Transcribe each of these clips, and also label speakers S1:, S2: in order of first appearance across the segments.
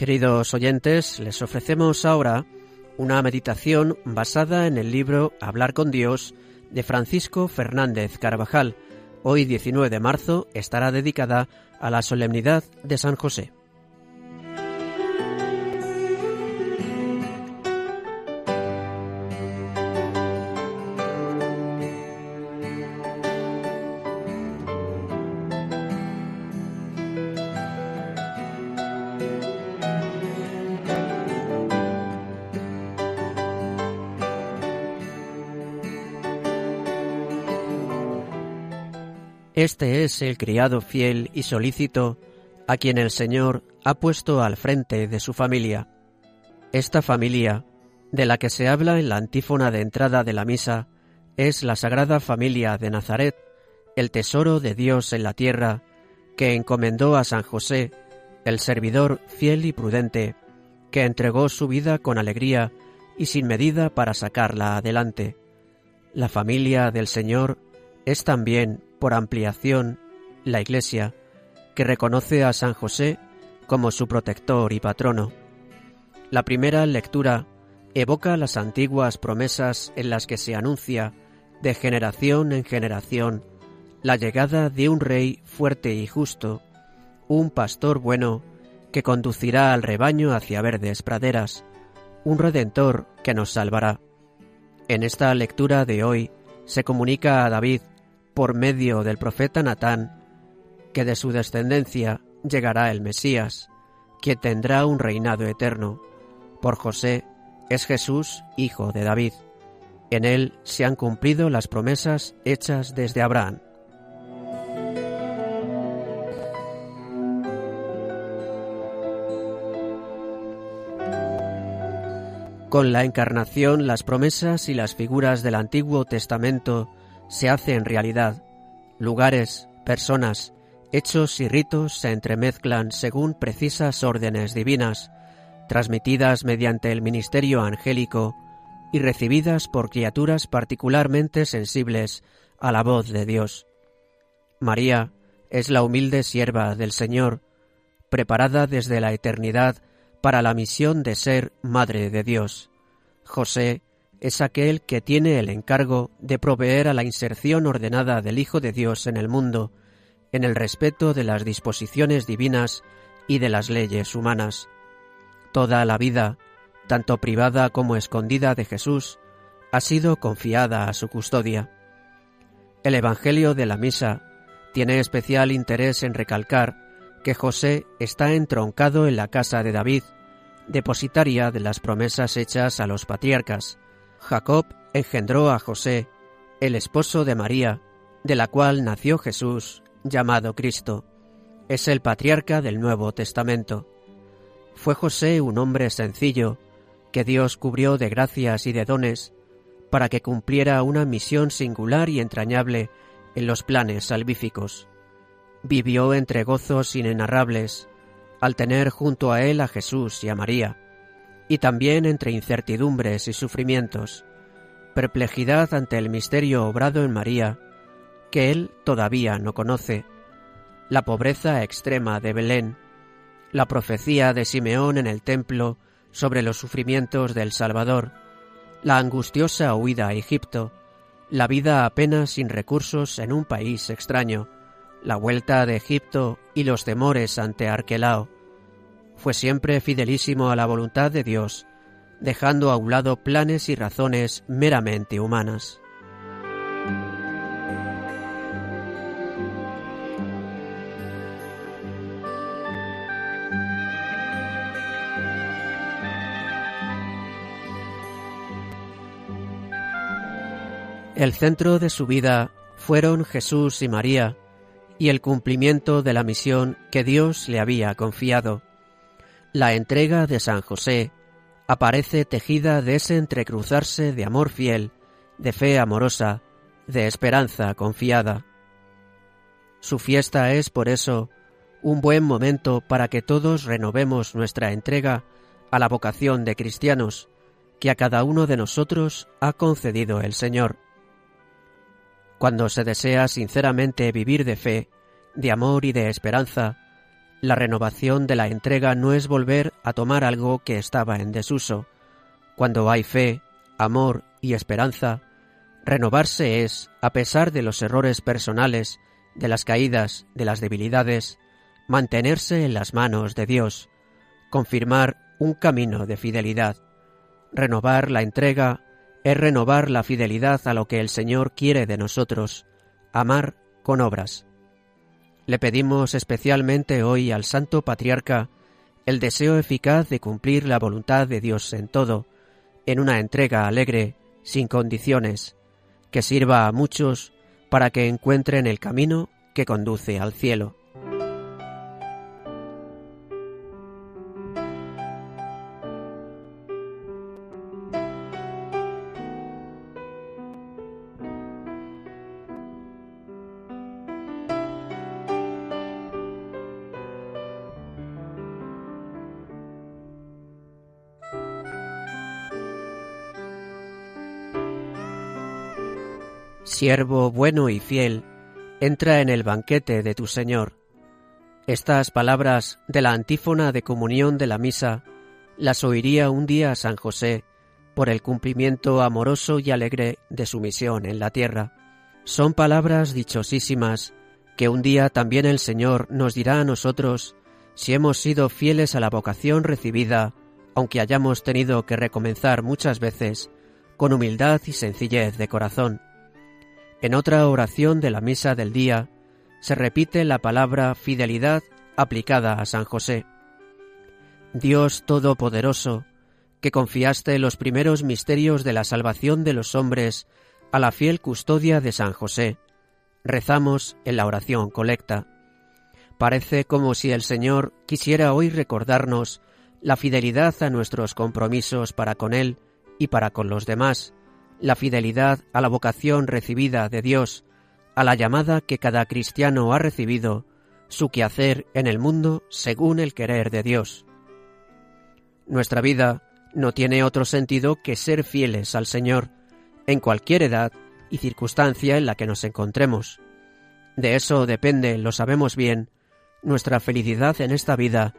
S1: Queridos oyentes, les ofrecemos ahora una meditación basada en el libro Hablar con Dios de Francisco Fernández Carvajal. Hoy 19 de marzo estará dedicada a la solemnidad de San José. Este es el criado fiel y solícito a quien el Señor ha puesto al frente de su familia. Esta familia, de la que se habla en la antífona de entrada de la misa, es la Sagrada Familia de Nazaret, el tesoro de Dios en la tierra, que encomendó a San José, el servidor fiel y prudente, que entregó su vida con alegría y sin medida para sacarla adelante. La familia del Señor es también por ampliación, la Iglesia, que reconoce a San José como su protector y patrono. La primera lectura evoca las antiguas promesas en las que se anuncia, de generación en generación, la llegada de un rey fuerte y justo, un pastor bueno que conducirá al rebaño hacia verdes praderas, un redentor que nos salvará. En esta lectura de hoy se comunica a David por medio del profeta Natán, que de su descendencia llegará el Mesías, que tendrá un reinado eterno. Por José es Jesús, hijo de David. En él se han cumplido las promesas hechas desde Abraham. Con la encarnación, las promesas y las figuras del Antiguo Testamento se hace en realidad. Lugares, personas, hechos y ritos se entremezclan según precisas órdenes divinas, transmitidas mediante el ministerio angélico y recibidas por criaturas particularmente sensibles a la voz de Dios. María es la humilde sierva del Señor, preparada desde la eternidad para la misión de ser Madre de Dios. José es aquel que tiene el encargo de proveer a la inserción ordenada del Hijo de Dios en el mundo, en el respeto de las disposiciones divinas y de las leyes humanas. Toda la vida, tanto privada como escondida de Jesús, ha sido confiada a su custodia. El Evangelio de la Misa tiene especial interés en recalcar que José está entroncado en la casa de David, depositaria de las promesas hechas a los patriarcas, Jacob engendró a José, el esposo de María, de la cual nació Jesús, llamado Cristo. Es el patriarca del Nuevo Testamento. Fue José un hombre sencillo, que Dios cubrió de gracias y de dones, para que cumpliera una misión singular y entrañable en los planes salvíficos. Vivió entre gozos inenarrables, al tener junto a él a Jesús y a María, y también entre incertidumbres y sufrimientos, perplejidad ante el misterio obrado en María, que él todavía no conoce, la pobreza extrema de Belén, la profecía de Simeón en el templo sobre los sufrimientos del Salvador, la angustiosa huida a Egipto, la vida apenas sin recursos en un país extraño, la vuelta de Egipto y los temores ante Arquelao, fue siempre fidelísimo a la voluntad de Dios, dejando a un lado planes y razones meramente humanas. El centro de su vida fueron Jesús y María y el cumplimiento de la misión que Dios le había confiado. La entrega de San José aparece tejida de ese entrecruzarse de amor fiel, de fe amorosa, de esperanza confiada. Su fiesta es, por eso, un buen momento para que todos renovemos nuestra entrega a la vocación de cristianos que a cada uno de nosotros ha concedido el Señor. Cuando se desea sinceramente vivir de fe, de amor y de esperanza, La renovación de la entrega no es volver a tomar algo que estaba en desuso. Cuando hay fe, amor y esperanza, renovarse es, a pesar de los errores personales, de las caídas, de las debilidades, mantenerse en las manos de Dios, confirmar un camino de fidelidad. Renovar la entrega es renovar la fidelidad a lo que el Señor quiere de nosotros, amar con obras. Le pedimos especialmente hoy al Santo Patriarca el deseo eficaz de cumplir la voluntad de Dios en todo, en una entrega alegre, sin condiciones, que sirva a muchos para que encuentren el camino que conduce al cielo. Siervo bueno y fiel, entra en el banquete de tu Señor. Estas palabras de la antífona de comunión de la misa las oiría un día San José por el cumplimiento amoroso y alegre de su misión en la tierra. Son palabras dichosísimas que un día también el Señor nos dirá a nosotros si hemos sido fieles a la vocación recibida, aunque hayamos tenido que recomenzar muchas veces, con humildad y sencillez de corazón. En otra oración de la misa del día se repite la palabra fidelidad aplicada a San José. Dios Todopoderoso, que confiaste los primeros misterios de la salvación de los hombres a la fiel custodia de San José, rezamos en la oración colecta. Parece como si el Señor quisiera hoy recordarnos la fidelidad a nuestros compromisos para con Él y para con los demás, la fidelidad a la vocación recibida de Dios, a la llamada que cada cristiano ha recibido, su quehacer en el mundo según el querer de Dios. Nuestra vida no tiene otro sentido que ser fieles al Señor, en cualquier edad y circunstancia en la que nos encontremos. De eso depende, lo sabemos bien, nuestra felicidad en esta vida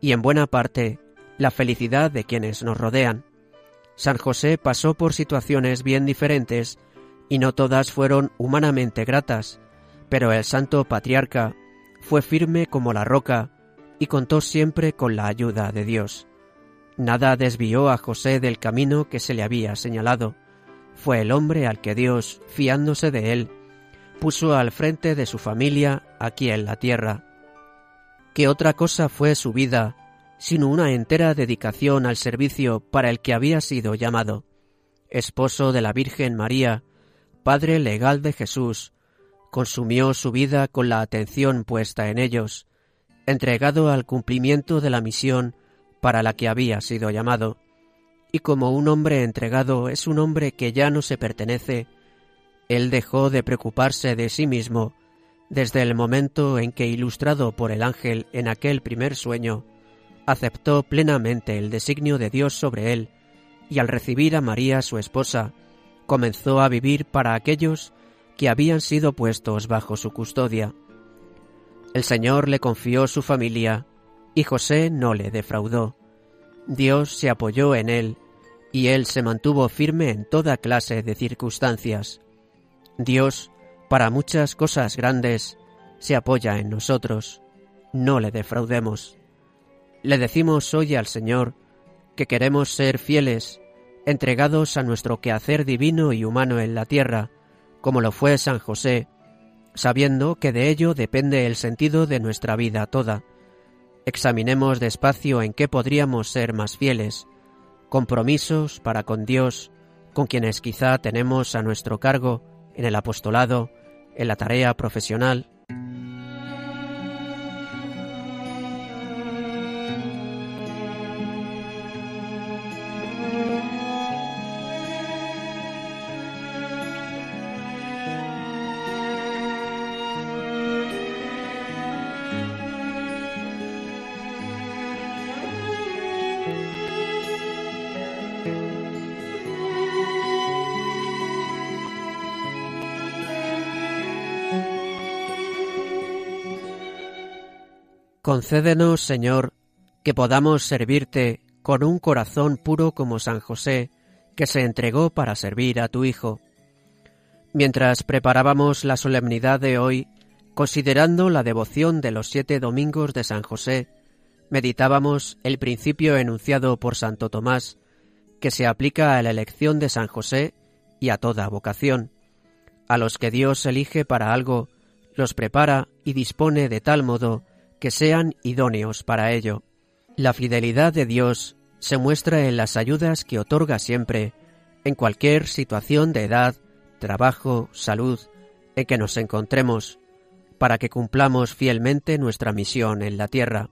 S1: y en buena parte la felicidad de quienes nos rodean. San José pasó por situaciones bien diferentes y no todas fueron humanamente gratas, pero el santo patriarca fue firme como la roca y contó siempre con la ayuda de Dios. Nada desvió a José del camino que se le había señalado. Fue el hombre al que Dios, fiándose de él, puso al frente de su familia aquí en la tierra. ¿Qué otra cosa fue su vida sino una entera dedicación al servicio para el que había sido llamado. Esposo de la Virgen María, Padre legal de Jesús, consumió su vida con la atención puesta en ellos, entregado al cumplimiento de la misión para la que había sido llamado, y como un hombre entregado es un hombre que ya no se pertenece, él dejó de preocuparse de sí mismo desde el momento en que, ilustrado por el ángel en aquel primer sueño, aceptó plenamente el designio de Dios sobre él y al recibir a María su esposa, comenzó a vivir para aquellos que habían sido puestos bajo su custodia. El Señor le confió su familia y José no le defraudó. Dios se apoyó en él y él se mantuvo firme en toda clase de circunstancias. Dios, para muchas cosas grandes, se apoya en nosotros. No le defraudemos. Le decimos hoy al Señor que queremos ser fieles, entregados a nuestro quehacer divino y humano en la tierra, como lo fue San José, sabiendo que de ello depende el sentido de nuestra vida toda. Examinemos despacio en qué podríamos ser más fieles, compromisos para con Dios, con quienes quizá tenemos a nuestro cargo en el apostolado, en la tarea profesional, Concédenos, Señor, que podamos servirte con un corazón puro como San José, que se entregó para servir a tu Hijo. Mientras preparábamos la solemnidad de hoy, considerando la devoción de los siete domingos de San José, meditábamos el principio enunciado por Santo Tomás, que se aplica a la elección de San José y a toda vocación. A los que Dios elige para algo, los prepara y dispone de tal modo que sean idóneos para ello. La fidelidad de Dios se muestra en las ayudas que otorga siempre, en cualquier situación de edad, trabajo, salud, en que nos encontremos, para que cumplamos fielmente nuestra misión en la tierra.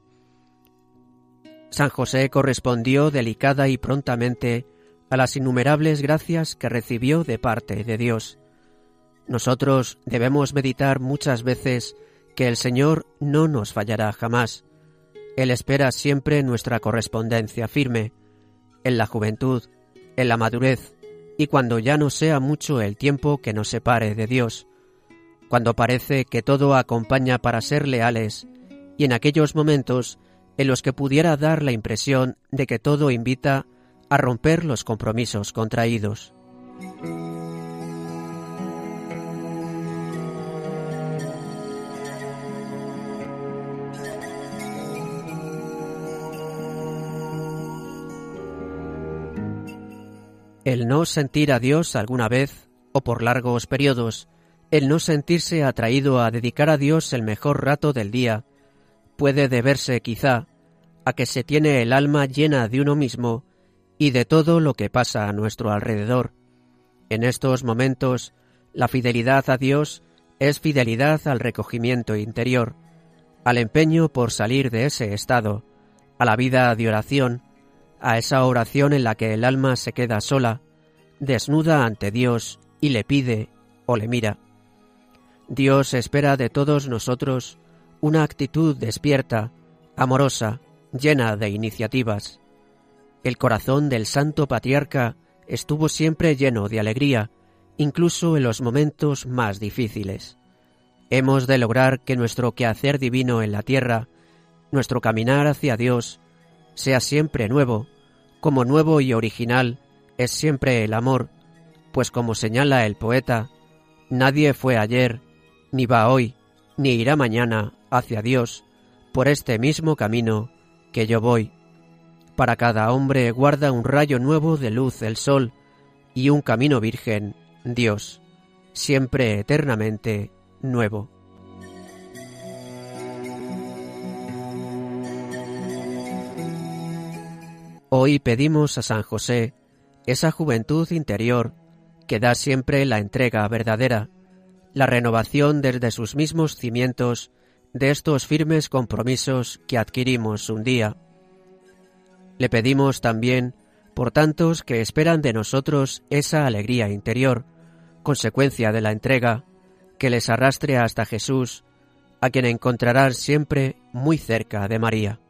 S1: San José correspondió delicada y prontamente a las innumerables gracias que recibió de parte de Dios. Nosotros debemos meditar muchas veces que el Señor no nos fallará jamás. Él espera siempre nuestra correspondencia firme, en la juventud, en la madurez, y cuando ya no sea mucho el tiempo que nos separe de Dios, cuando parece que todo acompaña para ser leales, y en aquellos momentos en los que pudiera dar la impresión de que todo invita a romper los compromisos contraídos. El no sentir a Dios alguna vez o por largos periodos, el no sentirse atraído a dedicar a Dios el mejor rato del día, puede deberse quizá a que se tiene el alma llena de uno mismo y de todo lo que pasa a nuestro alrededor. En estos momentos, la fidelidad a Dios es fidelidad al recogimiento interior, al empeño por salir de ese estado, a la vida de oración, a esa oración en la que el alma se queda sola, desnuda ante Dios y le pide o le mira. Dios espera de todos nosotros una actitud despierta, amorosa, llena de iniciativas. El corazón del santo patriarca estuvo siempre lleno de alegría, incluso en los momentos más difíciles. Hemos de lograr que nuestro quehacer divino en la tierra, nuestro caminar hacia Dios, sea siempre nuevo, como nuevo y original es siempre el amor, pues como señala el poeta, nadie fue ayer, ni va hoy, ni irá mañana hacia Dios por este mismo camino que yo voy. Para cada hombre guarda un rayo nuevo de luz el sol y un camino virgen, Dios, siempre eternamente nuevo. Hoy pedimos a San José esa juventud interior que da siempre la entrega verdadera, la renovación desde sus mismos cimientos de estos firmes compromisos que adquirimos un día. Le pedimos también por tantos que esperan de nosotros esa alegría interior, consecuencia de la entrega, que les arrastre hasta Jesús, a quien encontrarán siempre muy cerca de María.